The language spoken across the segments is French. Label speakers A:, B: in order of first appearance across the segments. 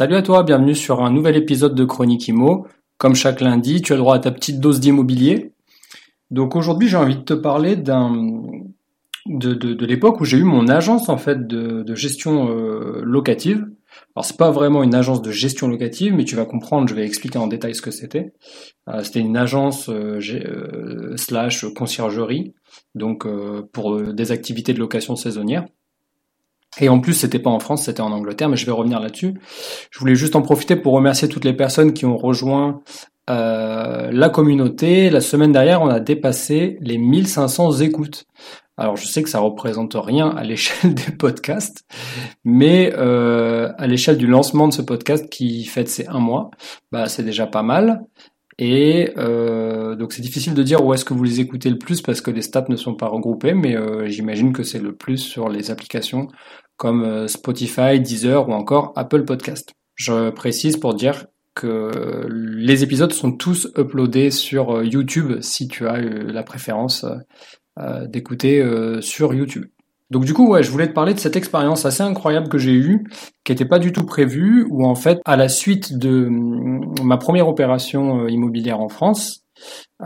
A: Salut à toi, bienvenue sur un nouvel épisode de Chronique Imo. Comme chaque lundi, tu as droit à ta petite dose d'immobilier. Donc aujourd'hui, j'ai envie de te parler d'un de, l'époque où j'ai eu mon agence en fait de, de gestion euh, locative. Alors c'est pas vraiment une agence de gestion locative, mais tu vas comprendre, je vais expliquer en détail ce que c'était. Euh, c'était une agence euh, slash conciergerie, donc pour des activités de location saisonnière. Et en plus, c'était pas en France, c'était en Angleterre, mais je vais revenir là-dessus. Je voulais juste en profiter pour remercier toutes les personnes qui ont rejoint euh, la communauté. La semaine dernière, on a dépassé les 1500 écoutes. Alors, je sais que ça représente rien à l'échelle des podcasts, mais euh, à l'échelle du lancement de ce podcast qui fête ses un mois, bah, c'est déjà pas mal. Et euh, donc c'est difficile de dire où est-ce que vous les écoutez le plus parce que les stats ne sont pas regroupés, mais euh, j'imagine que c'est le plus sur les applications comme euh, Spotify, Deezer ou encore Apple Podcast. Je précise pour dire que les épisodes sont tous uploadés sur YouTube si tu as la préférence d'écouter sur YouTube. Donc du coup, ouais, je voulais te parler de cette expérience assez incroyable que j'ai eue, qui n'était pas du tout prévue, où en fait, à la suite de mm, ma première opération euh, immobilière en France,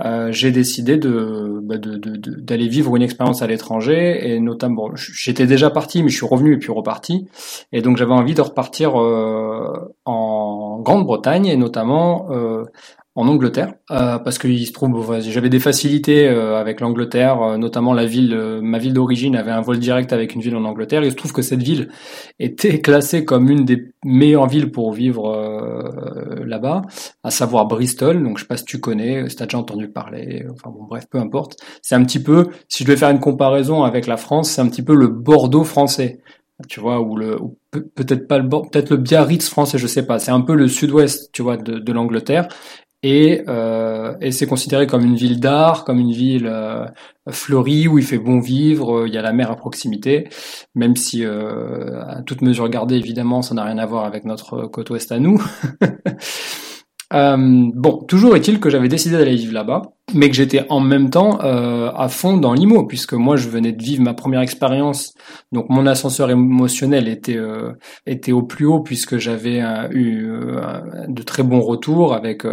A: euh, j'ai décidé de, bah, d'aller vivre une expérience à l'étranger et notamment j'étais déjà parti mais je suis revenu et puis reparti. Et donc j'avais envie de repartir euh, en Grande-Bretagne et notamment en Angleterre euh, parce qu'il se trouve j'avais des facilités euh, avec l'Angleterre euh, notamment la ville ma ville d'origine avait un vol direct avec une ville en Angleterre et il se trouve que cette ville était classée comme une des meilleures villes pour vivre là-bas à savoir Bristol donc je sais pas si tu connais si tu déjà entendu parler enfin bon bref peu importe c'est un petit peu si je devais faire une comparaison avec la France c'est un petit peu le Bordeaux français tu vois, ou le peut-être pas le peut-être le Biarritz français, je sais pas. C'est un peu le sud-ouest, tu vois, de, de l'Angleterre. Et, euh, et c'est considéré comme une ville d'art, comme une ville euh, fleurie où il fait bon vivre, euh, il y a la mer à proximité, même si euh, à toute mesure gardée évidemment ça n'a rien à voir avec notre côte ouest à nous. Euh, bon, toujours est-il que j'avais décidé d'aller vivre là-bas, mais que j'étais en même temps euh, à fond dans l'IMO, puisque moi je venais de vivre ma première expérience, donc mon ascenseur émotionnel était euh, était au plus haut puisque j'avais eu de très bons retours avec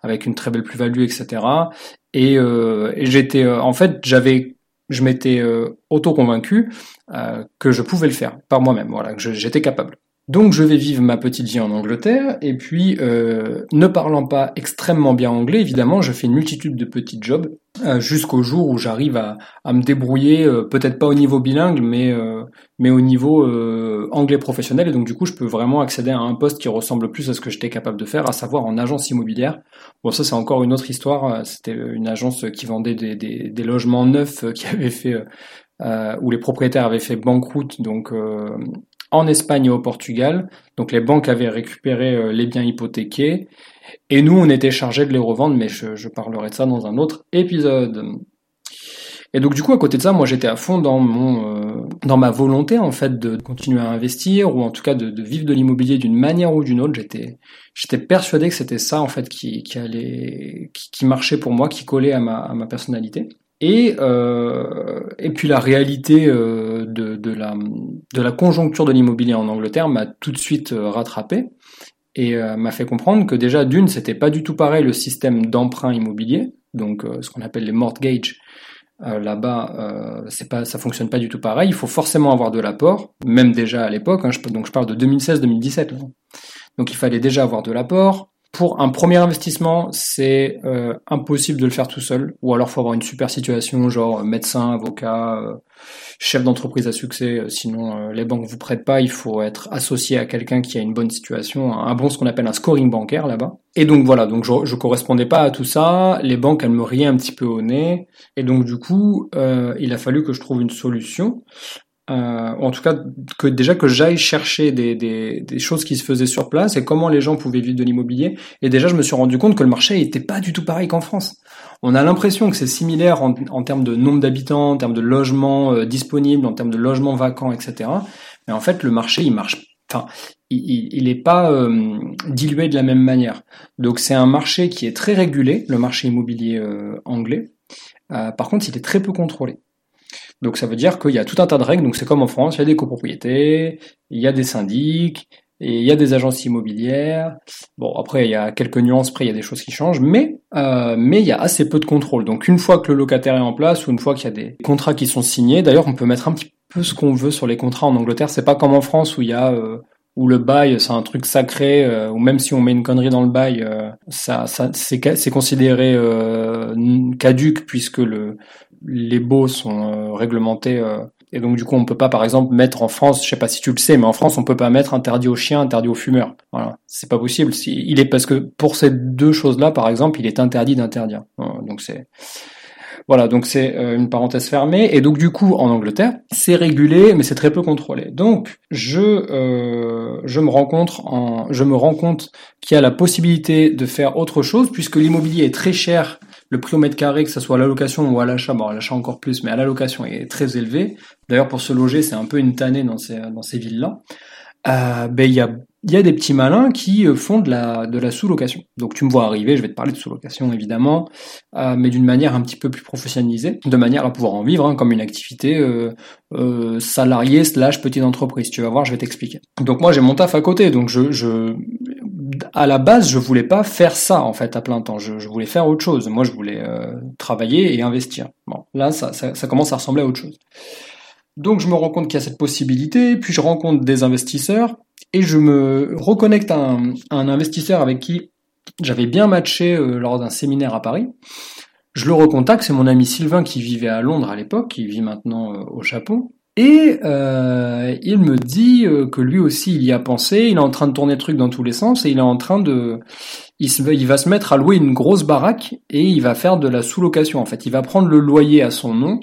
A: avec une très belle plus-value, etc. Et, et j'étais en fait j'avais je m'étais auto convaincu que je pouvais le faire par moi-même, voilà, que j'étais capable. Donc je vais vivre ma petite vie en Angleterre et puis euh, ne parlant pas extrêmement bien anglais, évidemment, je fais une multitude de petits jobs euh, jusqu'au jour où j'arrive à, me débrouiller, euh, peut-être pas au niveau bilingue, mais mais au niveau anglais professionnel. Et donc du coup je peux vraiment accéder à un poste qui ressemble plus à ce que j'étais capable de faire, à savoir en agence immobilière. Bon ça c'est encore une autre histoire, c'était une agence qui vendait des, des, des logements neufs qui avait fait euh, où les propriétaires avaient fait banqueroute, donc en Espagne et au Portugal. Donc les banques avaient récupéré euh, les biens hypothéqués et nous on était chargés de les revendre, mais je, parlerai de ça dans un autre épisode. Et donc du coup à côté de ça, moi j'étais à fond dans mon euh, dans ma volonté en fait de continuer à investir ou en tout cas de, vivre de l'immobilier d'une manière ou d'une autre. J'étais j'étais persuadé que c'était ça en fait qui, qui allait qui, marchait pour moi, qui collait à ma, à ma personnalité. Et, euh, et puis la réalité euh, de, de, la, de la conjoncture de l'immobilier en Angleterre m'a tout de suite euh, rattrapé et euh, m'a fait comprendre que déjà d'une, c'était pas du tout pareil le système d'emprunt immobilier, donc euh, ce qu'on appelle les mortgages. Là-bas, c'est pas, ça fonctionne pas du tout pareil. Il faut forcément avoir de l'apport, même déjà à l'époque. Hein, donc je parle de 2016-2017. Donc il fallait déjà avoir de l'apport. Pour un premier investissement, c'est euh, impossible de le faire tout seul, ou alors faut avoir une super situation, genre médecin, avocat, euh, chef d'entreprise à succès. Euh, sinon, les banques vous prêtent pas. Il faut être associé à quelqu'un qui a une bonne situation, un bon ce qu'on appelle un scoring bancaire là-bas. Et donc voilà, donc je, je correspondais pas à tout ça. Les banques elles me riaient un petit peu au nez, et donc du coup, il a fallu que je trouve une solution. Euh, en tout cas que déjà que j'aille chercher des, des, des, choses qui se faisaient sur place et comment les gens pouvaient vivre de l'immobilier. Et déjà, je me suis rendu compte que le marché était pas du tout pareil qu'en France. On a l'impression que c'est similaire en, en, termes de nombre d'habitants, en termes de logements euh, disponibles, en termes de logements vacants, etc. Mais en fait, le marché, il marche. Enfin, il n'est pas euh, dilué de la même manière. Donc, c'est un marché qui est très régulé, le marché immobilier euh, anglais. par contre, il est très peu contrôlé. Donc ça veut dire qu'il y a tout un tas de règles. Donc c'est comme en France, il y a des copropriétés, il y a des syndics, et il y a des agences immobilières. Bon, après, il y a quelques nuances près, il y a des choses qui changent, mais euh, mais il y a assez peu de contrôle. Donc une fois que le locataire est en place, ou une fois qu'il y a des contrats qui sont signés, d'ailleurs, on peut mettre un petit peu ce qu'on veut sur les contrats en Angleterre. C'est pas comme en France où il y a euh, où le bail c'est un truc sacré, euh, ou même si on met une connerie dans le bail, euh, ça, ça c'est considéré euh, caduque puisque le les baux sont euh, réglementés euh, et donc du coup on peut pas par exemple mettre en France, je sais pas si tu le sais, mais en France on peut pas mettre interdit aux chiens, interdit aux fumeurs. Voilà, c'est pas possible. Il est parce que pour ces deux choses-là par exemple, il est interdit d'interdire. Donc c'est voilà, donc c'est euh, une parenthèse fermée. Et donc du coup, en Angleterre, c'est régulé, mais c'est très peu contrôlé. Donc je euh, je me rencontre en je me rends compte qu'il y a la possibilité de faire autre chose puisque l'immobilier est très cher le prix au mètre carré, que ce soit à la location ou à l'achat, bon à l'achat encore plus, mais à la location est très élevé. D'ailleurs pour se loger, c'est un peu une tannée dans ces, dans ces villes-là. Euh, ben il y a il y a des petits malins qui euh, font de la, de la sous-location. Donc tu me vois arriver, je vais te parler de sous-location évidemment, euh, mais d'une manière un petit peu plus professionnalisée, de manière à pouvoir en vivre hein, comme une activité euh, salariée slash petite entreprise. Tu vas voir, je vais t'expliquer. Donc moi j'ai mon taf à côté, donc je, je à la base, je voulais pas faire ça en fait à plein temps. Je, voulais faire autre chose. Moi, je voulais travailler et investir. Bon, là, ça, ça, ça, commence à ressembler à autre chose. Donc, je me rends compte qu'il y a cette possibilité. Puis, je rencontre des investisseurs et je me reconnecte à un, investisseur avec qui j'avais bien matché euh, lors d'un séminaire à Paris. Je le recontacte, c'est mon ami Sylvain qui vivait à Londres à l'époque, qui vit maintenant euh, au Japon. Et euh, il me dit euh, que lui aussi il y a pensé, il est en train de tourner le truc dans tous les sens et il est en train de, il va se mettre à louer une grosse baraque et il va faire de la sous-location en fait. Il va prendre le loyer à son nom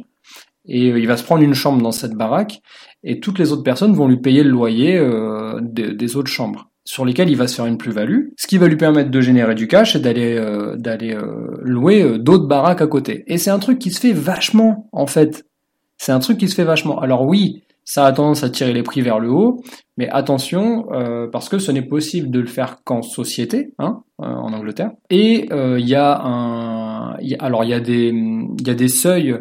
A: et euh, il va se prendre une chambre dans cette baraque et toutes les autres personnes vont lui payer le loyer euh, des, autres chambres sur lesquelles il va se faire une plus-value, ce qui va lui permettre de générer du cash et d'aller euh, d'aller louer d'autres baraques à côté. Et c'est un truc qui se fait vachement en fait c'est un truc qui se fait vachement. Alors oui, ça a tendance à tirer les prix vers le haut, mais attention, euh, parce que ce n'est possible de le faire qu'en société, hein, euh, en Angleterre. Et euh, il y a un, y a, alors il y a des, il y a des seuils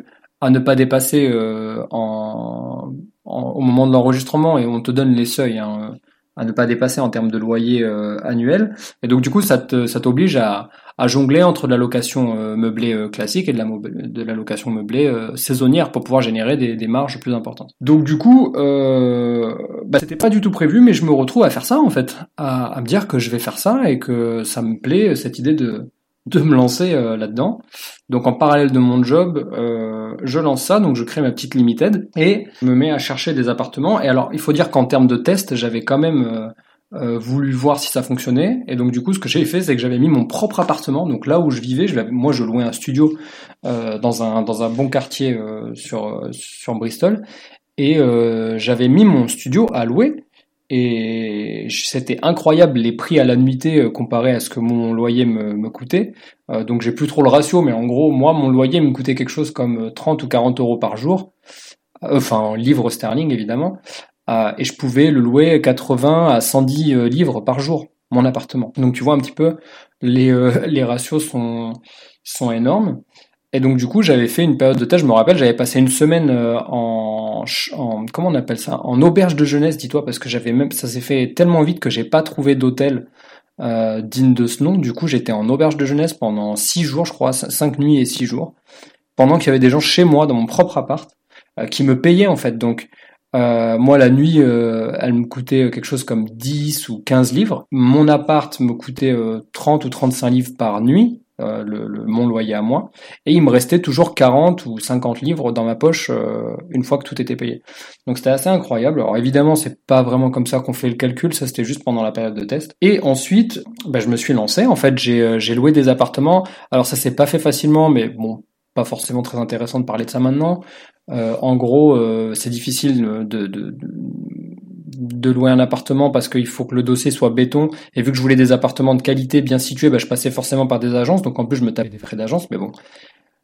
A: à ne pas dépasser euh, en, en, au moment de l'enregistrement, et on te donne les seuils. Hein, à ne pas dépasser en termes de loyer euh, annuel. Et donc du coup, ça t'oblige à, à, jongler entre la location euh, meublée euh, classique et de la, de la location meublée euh, saisonnière pour pouvoir générer des, des, marges plus importantes. Donc du coup, bah, c'était pas du tout prévu, mais je me retrouve à faire ça en fait, à, à, me dire que je vais faire ça et que ça me plaît cette idée de de me lancer euh, là-dedans. Donc en parallèle de mon job, euh, je lance ça, donc je crée ma petite limited et me mets à chercher des appartements. Et alors il faut dire qu'en termes de test, j'avais quand même euh, voulu voir si ça fonctionnait. Et donc du coup, ce que j'ai fait, c'est que j'avais mis mon propre appartement. Donc là où je vivais, je moi je louais un studio dans un dans un bon quartier sur sur Bristol. Et j'avais mis mon studio à louer et c'était incroyable les prix à la nuitée euh, comparé à ce que mon loyer me, coûtait. Euh, donc j'ai plus trop le ratio, mais en gros, moi, mon loyer me coûtait quelque chose comme 30 ou 40 euros par jour, euh, enfin en livres sterling évidemment, et je pouvais le louer 80 à 110 livres par jour, mon appartement. Donc tu vois un petit peu, les, les ratios sont, sont énormes. Et donc du coup, j'avais fait une période de test. Je me rappelle, j'avais passé une semaine euh, en, en, comment on appelle ça, en auberge de jeunesse, dis-toi, parce que j'avais même, ça s'est fait tellement vite que j'ai pas trouvé d'hôtel euh, digne de ce nom. Du coup, j'étais en auberge de jeunesse pendant six jours, je crois, cinq nuits et six jours, pendant qu'il y avait des gens chez moi dans mon propre appart euh, qui me payaient en fait. Donc euh, moi, la nuit, euh, elle me coûtait quelque chose comme 10 ou 15 livres. Mon appart me coûtait 30 ou 35 livres par nuit. Euh, le, le, mon loyer à moi, et il me restait toujours 40 ou 50 livres dans ma poche euh, une fois que tout était payé. Donc c'était assez incroyable. Alors évidemment, c'est pas vraiment comme ça qu'on fait le calcul, ça c'était juste pendant la période de test. Et ensuite, bah, je me suis lancé. En fait, j'ai euh, loué des appartements. Alors ça s'est pas fait facilement, mais bon, pas forcément très intéressant de parler de ça maintenant. en gros, c'est difficile de, de, de louer un appartement parce qu'il faut que le dossier soit béton. Et vu que je voulais des appartements de qualité bien situés, bah, je passais forcément par des agences. Donc en plus, je me tapais des frais d'agence. Mais bon,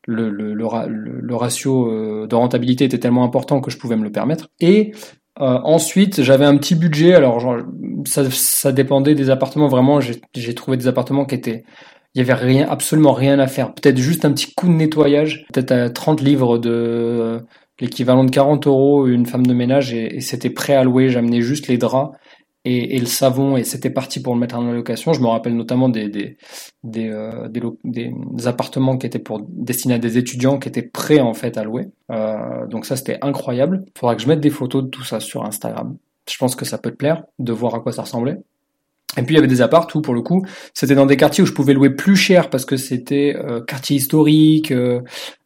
A: le, ratio euh, de rentabilité était tellement important que je pouvais me le permettre. Et euh, ensuite, j'avais un petit budget. Alors ça, dépendait des appartements. Vraiment, j'ai trouvé des appartements qui étaient il y avait absolument rien à faire. Peut-être juste un petit coup de nettoyage, peut-être à 30 livres de l'équivalent de 40 euros une femme de ménage et, c'était prêt à louer. J'amenais juste les draps et, le savon et c'était parti pour le mettre en location. Je me rappelle notamment des des des, euh, des, appartements qui étaient pour destinés à des étudiants qui étaient prêts en fait à louer. Euh, donc ça c'était incroyable. Faudra que je mette des photos de tout ça sur Instagram. Je pense que ça peut te plaire de voir à quoi ça ressemblait. Et puis il y avait des apparts où pour le coup c'était dans des quartiers où je pouvais louer plus cher parce que c'était euh, quartier historique, euh,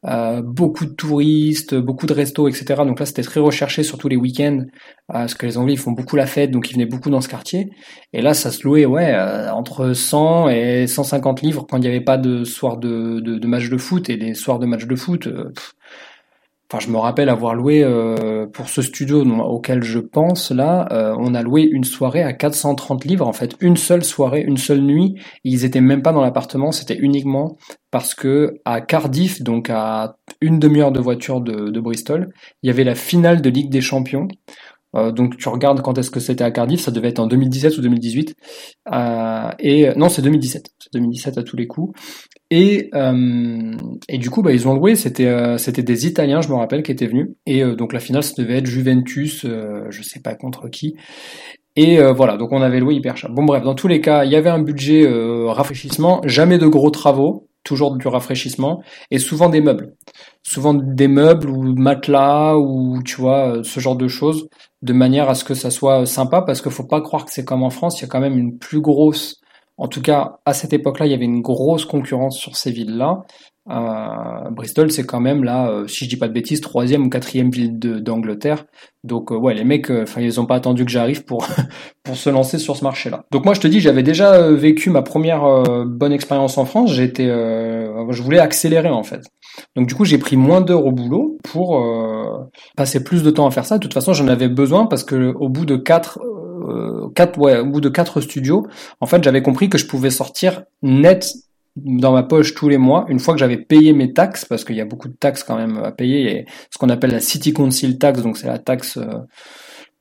A: euh, beaucoup de touristes, beaucoup de restos, etc. Donc là c'était très recherché surtout les week-ends parce que les Anglais ils font beaucoup la fête donc ils venaient beaucoup dans ce quartier. Et là ça se louait ouais entre 100 et 150 livres quand il n'y avait pas de soir de, de, de match de foot et les soirs de match de foot. Enfin, je me rappelle avoir loué euh, pour ce studio auquel je pense là, euh, on a loué une soirée à 430 livres en fait, une seule soirée, une seule nuit. Ils étaient même pas dans l'appartement, c'était uniquement parce que à Cardiff, donc à une demi-heure de voiture de, de, Bristol, il y avait la finale de Ligue des Champions. Euh, donc tu regardes quand est-ce que c'était à Cardiff, ça devait être en 2017 ou 2018. Euh, et non, c'est 2017, c'est 2017 à tous les coups. Et, euh, et du coup, bah, ils ont loué. C'était c'était des Italiens, je me rappelle, qui étaient venus. Et donc la finale, ça devait être Juventus, je sais pas contre qui. Et voilà, donc on avait loué hyper. Bon bref, dans tous les cas, il y avait un budget rafraîchissement, jamais de gros travaux, toujours du rafraîchissement, et souvent des meubles. Souvent des meubles ou matelas ou tu vois ce genre de choses, de manière à ce que ça soit sympa, parce qu'il faut pas croire que c'est comme en France. Il y a quand même une plus grosse en tout cas, à cette époque-là, il y avait une grosse concurrence sur ces villes-là. Euh, Bristol, c'est quand même là, euh, si je dis pas de bêtises, troisième ou quatrième ville d'Angleterre. Donc euh, ouais, les mecs, enfin ils ont pas attendu que j'arrive pour pour se lancer sur ce marché-là. Donc moi je te dis, j'avais déjà vécu ma première bonne expérience en France. J'étais, je voulais accélérer en fait. Donc du coup j'ai pris moins d'heures au boulot pour passer plus de temps à faire ça. De toute façon j'en avais besoin parce que au bout de quatre quatre, ouais, au bout de quatre studios, en fait, j'avais compris que je pouvais sortir net dans ma poche tous les mois, une fois que j'avais payé mes taxes, parce qu'il y a beaucoup de taxes quand même à payer, et ce qu'on appelle la City Council Tax, donc c'est la taxe euh,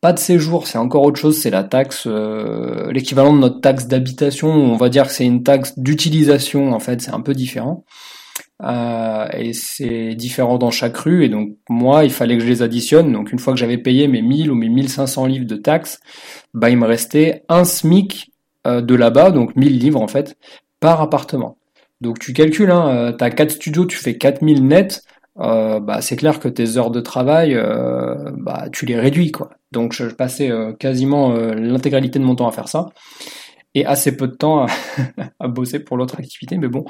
A: pas de séjour, c'est encore autre chose, c'est la taxe, euh, l'équivalent de notre taxe d'habitation, on va dire que c'est une taxe d'utilisation, en fait, c'est un peu différent. Euh, et c'est différent dans chaque rue. Et donc moi, il fallait que je les additionne. Donc une fois que j'avais payé mes 1000 ou mes 1500 livres de taxes, bah il me restait un SMIC euh, de là-bas, donc 1000 livres en fait, par appartement. Donc tu calcules, hein, euh, t'as 4 studios, tu fais 4000 nets. Euh, bah, c'est clair que tes heures de travail, euh, bah, tu les réduis quoi. Donc je passais quasiment l'intégralité de mon temps à faire ça et assez peu de temps à bosser pour l'autre activité. Mais bon,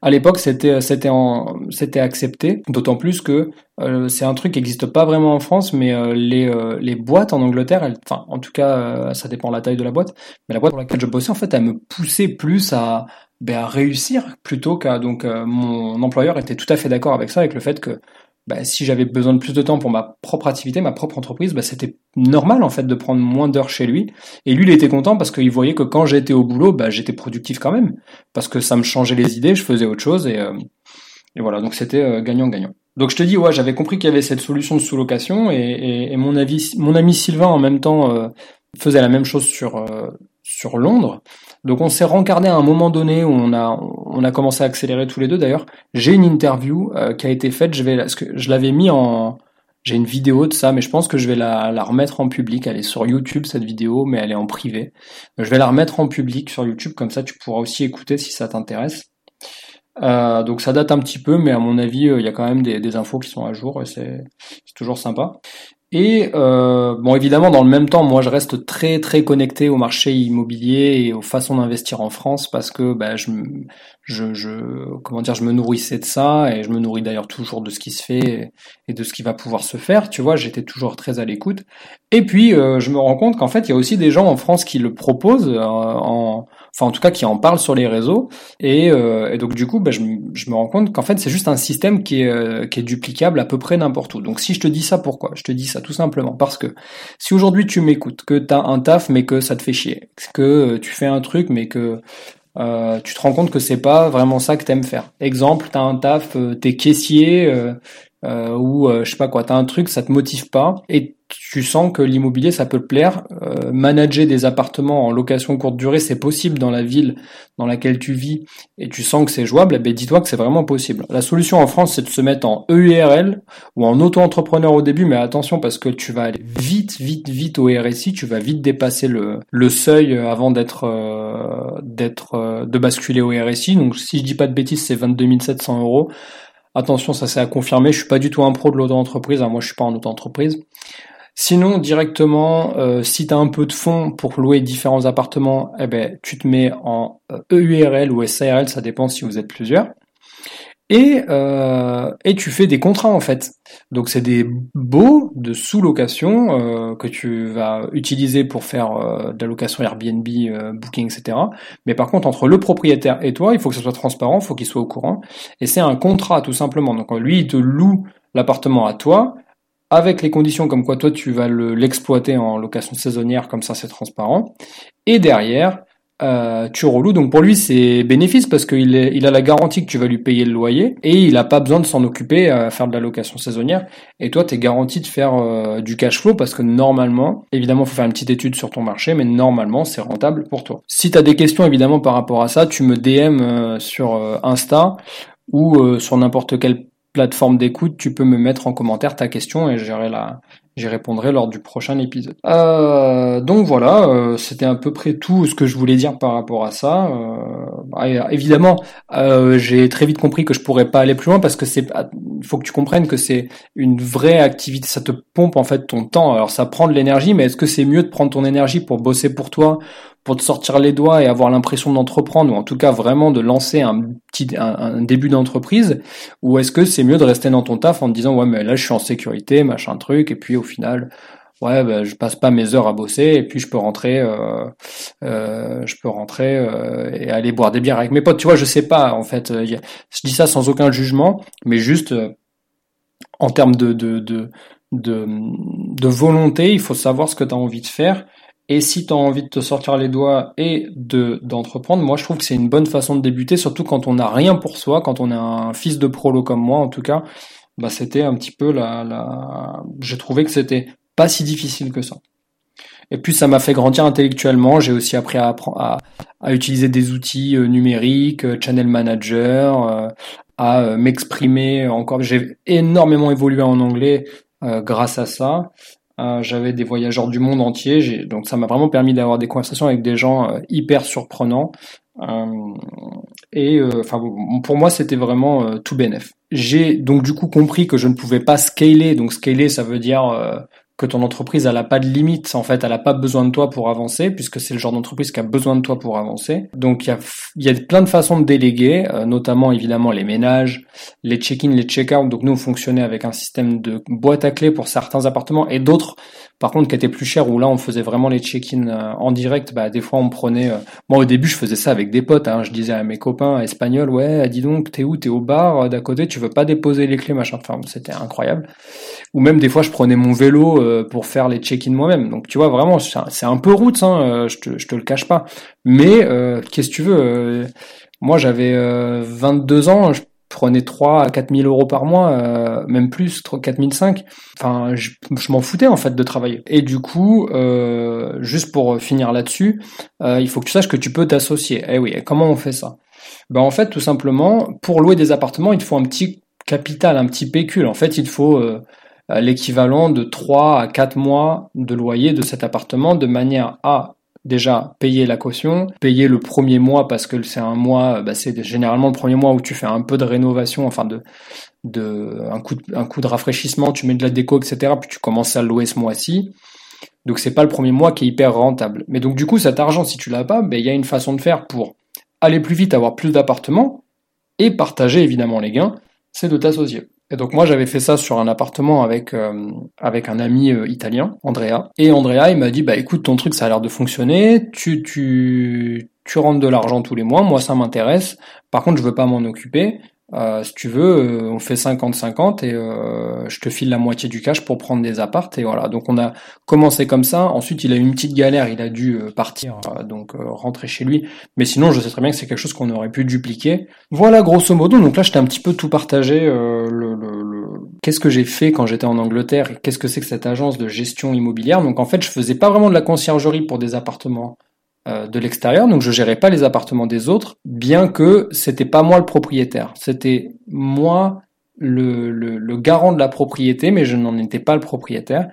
A: à l'époque, c'était c'était accepté, d'autant plus que euh, c'est un truc qui n'existe pas vraiment en France, mais euh, les euh, les boîtes en Angleterre, enfin en tout cas, ça dépend de la taille de la boîte, mais la boîte pour laquelle je bossais, en fait, elle me poussait plus à ben, à réussir plutôt qu'à donc mon employeur était tout à fait d'accord avec ça, avec le fait que bah, si j'avais besoin de plus de temps pour ma propre activité, ma propre entreprise, bah, c'était normal en fait de prendre moins d'heures chez lui. Et lui, il était content parce qu'il voyait que quand j'étais au boulot, bah, j'étais productif quand même, parce que ça me changeait les idées, je faisais autre chose et, euh, voilà. Donc c'était euh, gagnant-gagnant. Donc je te dis, ouais, j'avais compris qu'il y avait cette solution de sous-location et, et, mon, avis, mon ami Sylvain en même temps euh, faisait la même chose sur sur Londres. Donc on s'est rencardé à un moment donné où on a on a commencé à accélérer tous les deux. D'ailleurs, j'ai une interview euh, qui a été faite. Je vais parce que je l'avais mis en j'ai une vidéo de ça, mais je pense que je vais la, la remettre en public. Elle est sur YouTube cette vidéo, mais elle est en privé. Je vais la remettre en public sur YouTube, comme ça tu pourras aussi écouter si ça t'intéresse. Euh, donc ça date un petit peu, mais à mon avis, euh, il y a quand même des, des infos qui sont à jour et c'est toujours sympa. Et euh, bon, évidemment, dans le même temps, moi, je reste très très connecté au marché immobilier et aux façons d'investir en France parce que bah, je, je, je, comment dire, je me nourrissais de ça et je me nourris d'ailleurs toujours de ce qui se fait et de ce qui va pouvoir se faire. Tu vois, j'étais toujours très à l'écoute. Et puis, euh, je me rends compte qu'en fait, il y a aussi des gens en France qui le proposent euh, en enfin en tout cas qui en parlent sur les réseaux. Et, euh, et donc du coup, bah, je, je, me rends compte qu'en fait c'est juste un système qui est, euh, qui est duplicable à peu près n'importe où. Donc si je te dis ça, pourquoi? Je te dis ça tout simplement parce que si aujourd'hui tu m'écoutes, que tu as un taf mais que ça te fait chier, que euh, tu fais un truc mais que euh, tu te rends compte que c'est pas vraiment ça que t'aimes faire. Exemple, t'as un taf, t'es caissier euh, ou je sais pas quoi, t'as un truc, ça te motive pas et tu sens que l'immobilier ça peut te plaire. Euh, manager des appartements en location courte durée, c'est possible dans la ville dans laquelle tu vis et tu sens que c'est jouable, eh ben dis-toi que c'est vraiment possible. La solution en France, c'est de se mettre en EURL ou en auto-entrepreneur au début, mais attention parce que tu vas aller vite, vite, vite au RSI, tu vas vite dépasser le, le seuil avant d'être, euh, euh, de basculer au RSI. Donc si je dis pas de bêtises, c'est 22 700 euros. Attention, ça c'est à confirmer. Je suis pas du tout un pro de l'auto-entreprise. Hein. Moi, je suis pas en auto-entreprise. Sinon, directement, euh, si tu as un peu de fonds pour louer différents appartements, eh ben, tu te mets en EURL ou SARL, ça dépend si vous êtes plusieurs. Et, euh, et tu fais des contrats en fait. Donc c'est des baux de sous-location euh, que tu vas utiliser pour faire euh, de la location Airbnb, euh, Booking, etc. Mais par contre entre le propriétaire et toi, il faut que ce soit transparent, il faut qu'il soit au courant. Et c'est un contrat tout simplement. Donc lui, il te loue l'appartement à toi avec les conditions comme quoi toi tu vas l'exploiter en location saisonnière, comme ça c'est transparent. Et derrière, euh, tu reloues. Donc pour lui c'est bénéfice parce qu'il il a la garantie que tu vas lui payer le loyer et il n'a pas besoin de s'en occuper à faire de la location saisonnière. Et toi tu es garanti de faire euh, du cash flow parce que normalement, évidemment faut faire une petite étude sur ton marché, mais normalement c'est rentable pour toi. Si tu as des questions évidemment par rapport à ça, tu me DM euh, sur Insta ou sur n'importe quel plateforme d'écoute, tu peux me mettre en commentaire ta question et j'irai la, j'y répondrai lors du prochain épisode. Euh, donc voilà, euh, c'était à peu près tout ce que je voulais dire par rapport à ça. Euh, bah, évidemment, euh, j'ai très vite compris que je pourrais pas aller plus loin parce que c'est, faut que tu comprennes que c'est une vraie activité. Ça te pompe en fait ton temps. Alors ça prend de l'énergie, mais est-ce que c'est mieux de prendre ton énergie pour bosser pour toi, pour te sortir les doigts et avoir l'impression d'entreprendre, ou en tout cas vraiment de lancer un petit un, début d'entreprise, ou est-ce que c'est mieux de rester dans ton taf en te disant ouais mais là je suis en sécurité, machin truc, et puis au final ouais bah, je passe pas mes heures à bosser et puis je peux rentrer euh, euh, je peux rentrer euh, et aller boire des bières avec mes potes. Tu vois je sais pas en fait je dis ça sans aucun jugement mais juste en termes de de, de de volonté il faut savoir ce que tu as envie de faire. Et si tu as envie de te sortir les doigts et de d'entreprendre, moi je trouve que c'est une bonne façon de débuter, surtout quand on n'a rien pour soi, quand on est un fils de prolo comme moi en tout cas, bah c'était un petit peu la, la... j'ai trouvé que c'était pas si difficile que ça. Et puis ça m'a fait grandir intellectuellement. J'ai aussi appris à, à, à, utiliser des outils euh, numériques, euh, channel manager, euh, à m'exprimer encore. J'ai énormément évolué en anglais grâce à ça. J'avais des voyageurs du monde entier, donc ça m'a vraiment permis d'avoir des conversations avec des gens hyper surprenants. Et enfin, pour moi, c'était vraiment tout bénef. J'ai donc du coup compris que je ne pouvais pas scaler. Donc scaler, ça veut dire que ton entreprise elle a pas de limite en fait elle a pas besoin de toi pour avancer puisque c'est le genre d'entreprise qui a besoin de toi pour avancer. Donc il y a il y a plein de façons de déléguer euh, notamment évidemment les ménages les check-in les check-out. Donc nous on fonctionnait avec un système de boîte à clés pour certains appartements et d'autres par contre qui étaient plus chers où là on faisait vraiment les check-in euh, en direct bah des fois on prenait euh, moi au début je faisais ça avec des potes hein, je disais à mes copains espagnols ouais dis donc t'es où? T'es au bar d'à côté tu veux pas déposer les clés machin enfin c'était incroyable ou même des fois je prenais mon vélo euh, pour faire les check-in moi-même. Donc tu vois vraiment c'est un peu route, hein, euh, je, te, te le cache pas. Mais euh, qu'est-ce que tu veux Moi j'avais 22 ans, prenais 3 à 4 000 euros par mois, même plus, 4 500. Enfin, je, m'en foutais en fait de travailler. Et du coup, juste pour finir là-dessus, il faut que tu saches que tu peux t'associer. Eh oui, comment on fait ça? Ben en fait, tout simplement, pour louer des appartements, il te faut un petit capital, un petit pécule. En fait, il faut euh, l'équivalent de 3 à 4 mois de loyer de cet appartement de manière à déjà payer la caution, payer le premier mois parce que c'est un mois, bah, c'est généralement le premier mois où tu fais un peu de rénovation, enfin de, de un coup de, un coup de rafraîchissement, tu mets de la déco, etc. Puis tu commences à louer ce mois-ci. Donc c'est pas le premier mois qui est hyper rentable. Mais donc du coup cet argent, si tu l'as pas, ben, il y a une façon de faire pour aller plus vite, avoir plus d'appartements et partager évidemment les gains, c'est de t'associer. Et donc moi j'avais fait ça sur un appartement avec euh, avec un ami euh, italien, Andrea. Et Andrea il m'a dit bah écoute ton truc ça a l'air de fonctionner, tu tu tu rentres de l'argent tous les mois, moi ça m'intéresse. Par contre je veux pas m'en occuper. Euh, si tu veux, euh, on fait 50-50 et euh, je te file la moitié du cash pour prendre des appartes et voilà. Donc on a commencé comme ça. Ensuite, il a eu une petite galère, il a dû partir, donc rentrer chez lui. Mais sinon, je sais très bien que c'est quelque chose qu'on aurait pu dupliquer. Voilà, grosso modo. Donc là, je un petit peu tout partagé. le, le, le... Qu'est-ce que j'ai fait quand j'étais en Angleterre et qu'est-ce que c'est que cette agence de gestion immobilière Donc en fait, je faisais pas vraiment de la conciergerie pour des appartements de l'extérieur, donc je gérais pas les appartements des autres, bien que c'était pas moi le propriétaire, c'était moi le, le, garant de la propriété, mais je n'en étais pas le propriétaire.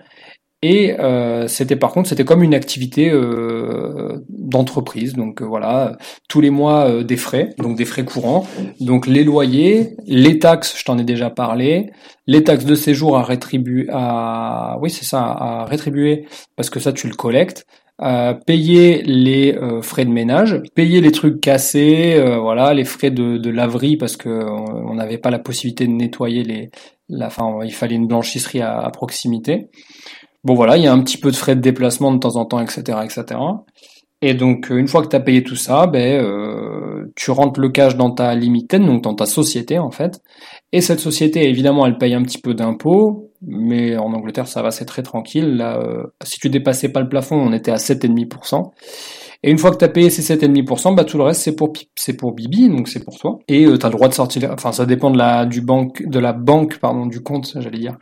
A: Et euh, c'était par contre c'était comme une activité euh, d'entreprise, donc voilà tous les mois des frais, donc des frais courants, donc les loyers, les taxes, je t'en ai déjà parlé, les taxes de séjour à rétribuer, à oui c'est ça à rétribuer parce que ça tu le collectes, euh, payer les euh, frais de ménage, payer les trucs cassés, euh, voilà, les frais de, de laverie parce que on n'avait pas la possibilité de nettoyer les, la, fin, il fallait une blanchisserie à, à, proximité. Bon voilà, il y a un petit peu de frais de déplacement de temps en temps, etc., etc. Et donc une fois que tu as payé tout ça, ben tu rentres le cash dans ta limited, donc dans ta société en fait. Et cette société, évidemment, elle paye un petit peu d'impôts, mais en Angleterre, ça va, c'est très tranquille. Là, euh, si tu dépassais pas le plafond, on était à 7,5%. Et une fois que tu as payé ces 7,5%, bah, tout le reste, c'est pour, c'est pour Bibi, donc c'est pour toi. Et euh, tu as le droit de sortir, enfin, ça dépend de la, du banque, de la banque, pardon, du compte, j'allais dire,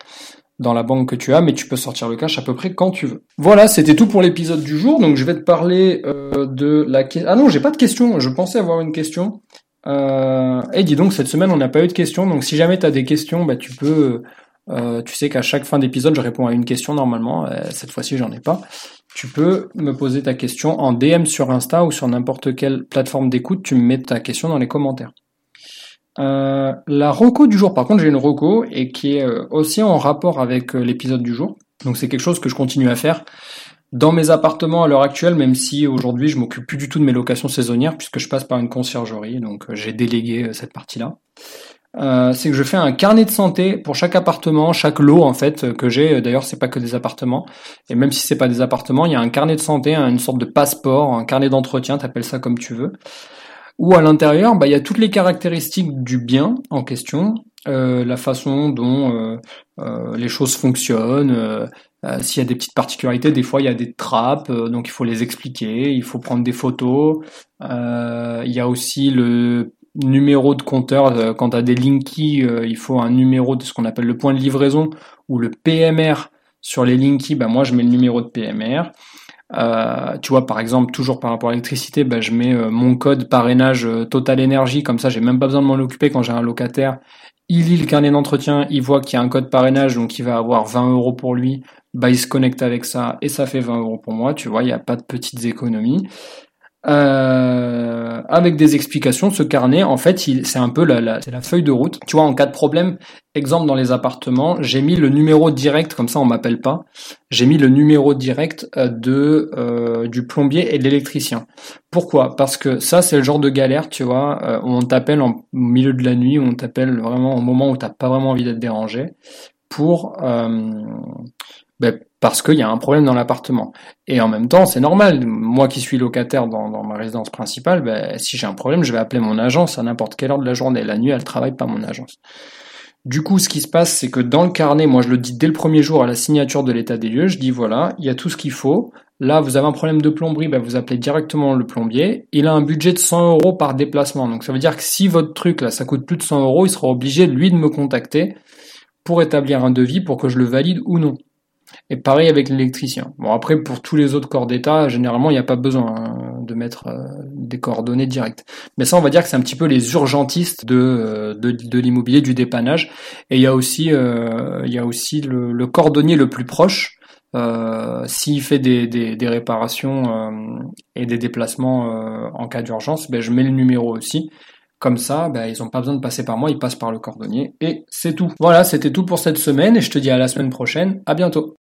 A: dans la banque que tu as, mais tu peux sortir le cash à peu près quand tu veux. Voilà, c'était tout pour l'épisode du jour. Donc je vais te parler euh, de la question. Ah non, j'ai pas de question. Je pensais avoir une question. Euh... Et dis donc, cette semaine, on n'a pas eu de questions. Donc si jamais tu as des questions, bah, tu peux euh, tu sais qu'à chaque fin d'épisode, je réponds à une question normalement. Euh, cette fois-ci, j'en ai pas. Tu peux me poser ta question en DM sur Insta ou sur n'importe quelle plateforme d'écoute. Tu me mets ta question dans les commentaires. Euh, la reco du jour, par contre, j'ai une reco et qui est aussi en rapport avec l'épisode du jour. Donc c'est quelque chose que je continue à faire dans mes appartements à l'heure actuelle, même si aujourd'hui je m'occupe plus du tout de mes locations saisonnières puisque je passe par une conciergerie, donc j'ai délégué cette partie-là. Euh, c'est que je fais un carnet de santé pour chaque appartement, chaque lot en fait que j'ai. D'ailleurs, c'est pas que des appartements. Et même si c'est pas des appartements, il y a un carnet de santé, une sorte de passeport, un carnet d'entretien, t'appelles ça comme tu veux. Où à l'intérieur, bah, il y a toutes les caractéristiques du bien en question, euh, la façon dont euh, les choses fonctionnent. S'il y a des petites particularités, des fois il y a des trappes, donc il faut les expliquer, il faut prendre des photos. il y a aussi le numéro de compteur. Euh, quand tu as des Linky, euh, il faut un numéro de ce qu'on appelle le point de livraison ou le PMR sur les Linky. Bah, moi, je mets le numéro de PMR. Euh, tu vois, par exemple, toujours par rapport à l'électricité, bah, je mets mon code parrainage Total Énergie. Comme ça, j'ai même pas besoin de m'en occuper quand j'ai un locataire. Il lit le carnet d'entretien, il voit qu'il y a un code parrainage, donc il va avoir 20 euros pour lui. Bah, il se connecte avec ça et ça fait 20 euros pour moi. Tu vois, il n'y a pas de petites économies. Euh, avec des explications. Ce carnet, en fait, c'est un peu la, la, la feuille de route. Tu vois, en cas de problème, exemple dans les appartements, j'ai mis le numéro direct, comme ça on m'appelle pas. J'ai mis le numéro direct euh, de euh, du plombier et de l'électricien. Pourquoi? Parce que ça, c'est le genre de galère, tu vois, euh, où on t'appelle en milieu de la nuit, où on t'appelle vraiment au moment où t'as pas vraiment envie d'être dérangé, pour ben, parce qu'il y a un problème dans l'appartement. Et en même temps, c'est normal. Moi qui suis locataire dans, ma résidence principale, ben, si j'ai un problème, je vais appeler mon agence à n'importe quelle heure de la journée. La nuit, elle travaille pas mon agence. Du coup, ce qui se passe, c'est que dans le carnet, moi je le dis dès le premier jour à la signature de l'état des lieux, je dis voilà, il y a tout ce qu'il faut. Là, vous avez un problème de plomberie, ben, vous appelez directement le plombier. Il a un budget de 100 euros par déplacement. Donc ça veut dire que si votre truc là, ça coûte plus de 100 euros, il sera obligé lui de me contacter pour établir un devis pour que je le valide ou non. Et pareil avec l'électricien. Bon après pour tous les autres corps d'état, généralement il n'y a pas besoin hein, de mettre euh, des coordonnées directes. Mais ça on va dire que c'est un petit peu les urgentistes de, euh, de, de l'immobilier, du dépannage. Et il y a aussi, euh, il y a aussi le, le, cordonnier le plus proche. S'il fait des, des, des réparations et des déplacements en cas d'urgence, ben, je mets le numéro aussi. Comme ça, ben, ils n'ont pas besoin de passer par moi, ils passent par le cordonnier et c'est tout. Voilà, c'était tout pour cette semaine et je te dis à la semaine prochaine. À bientôt.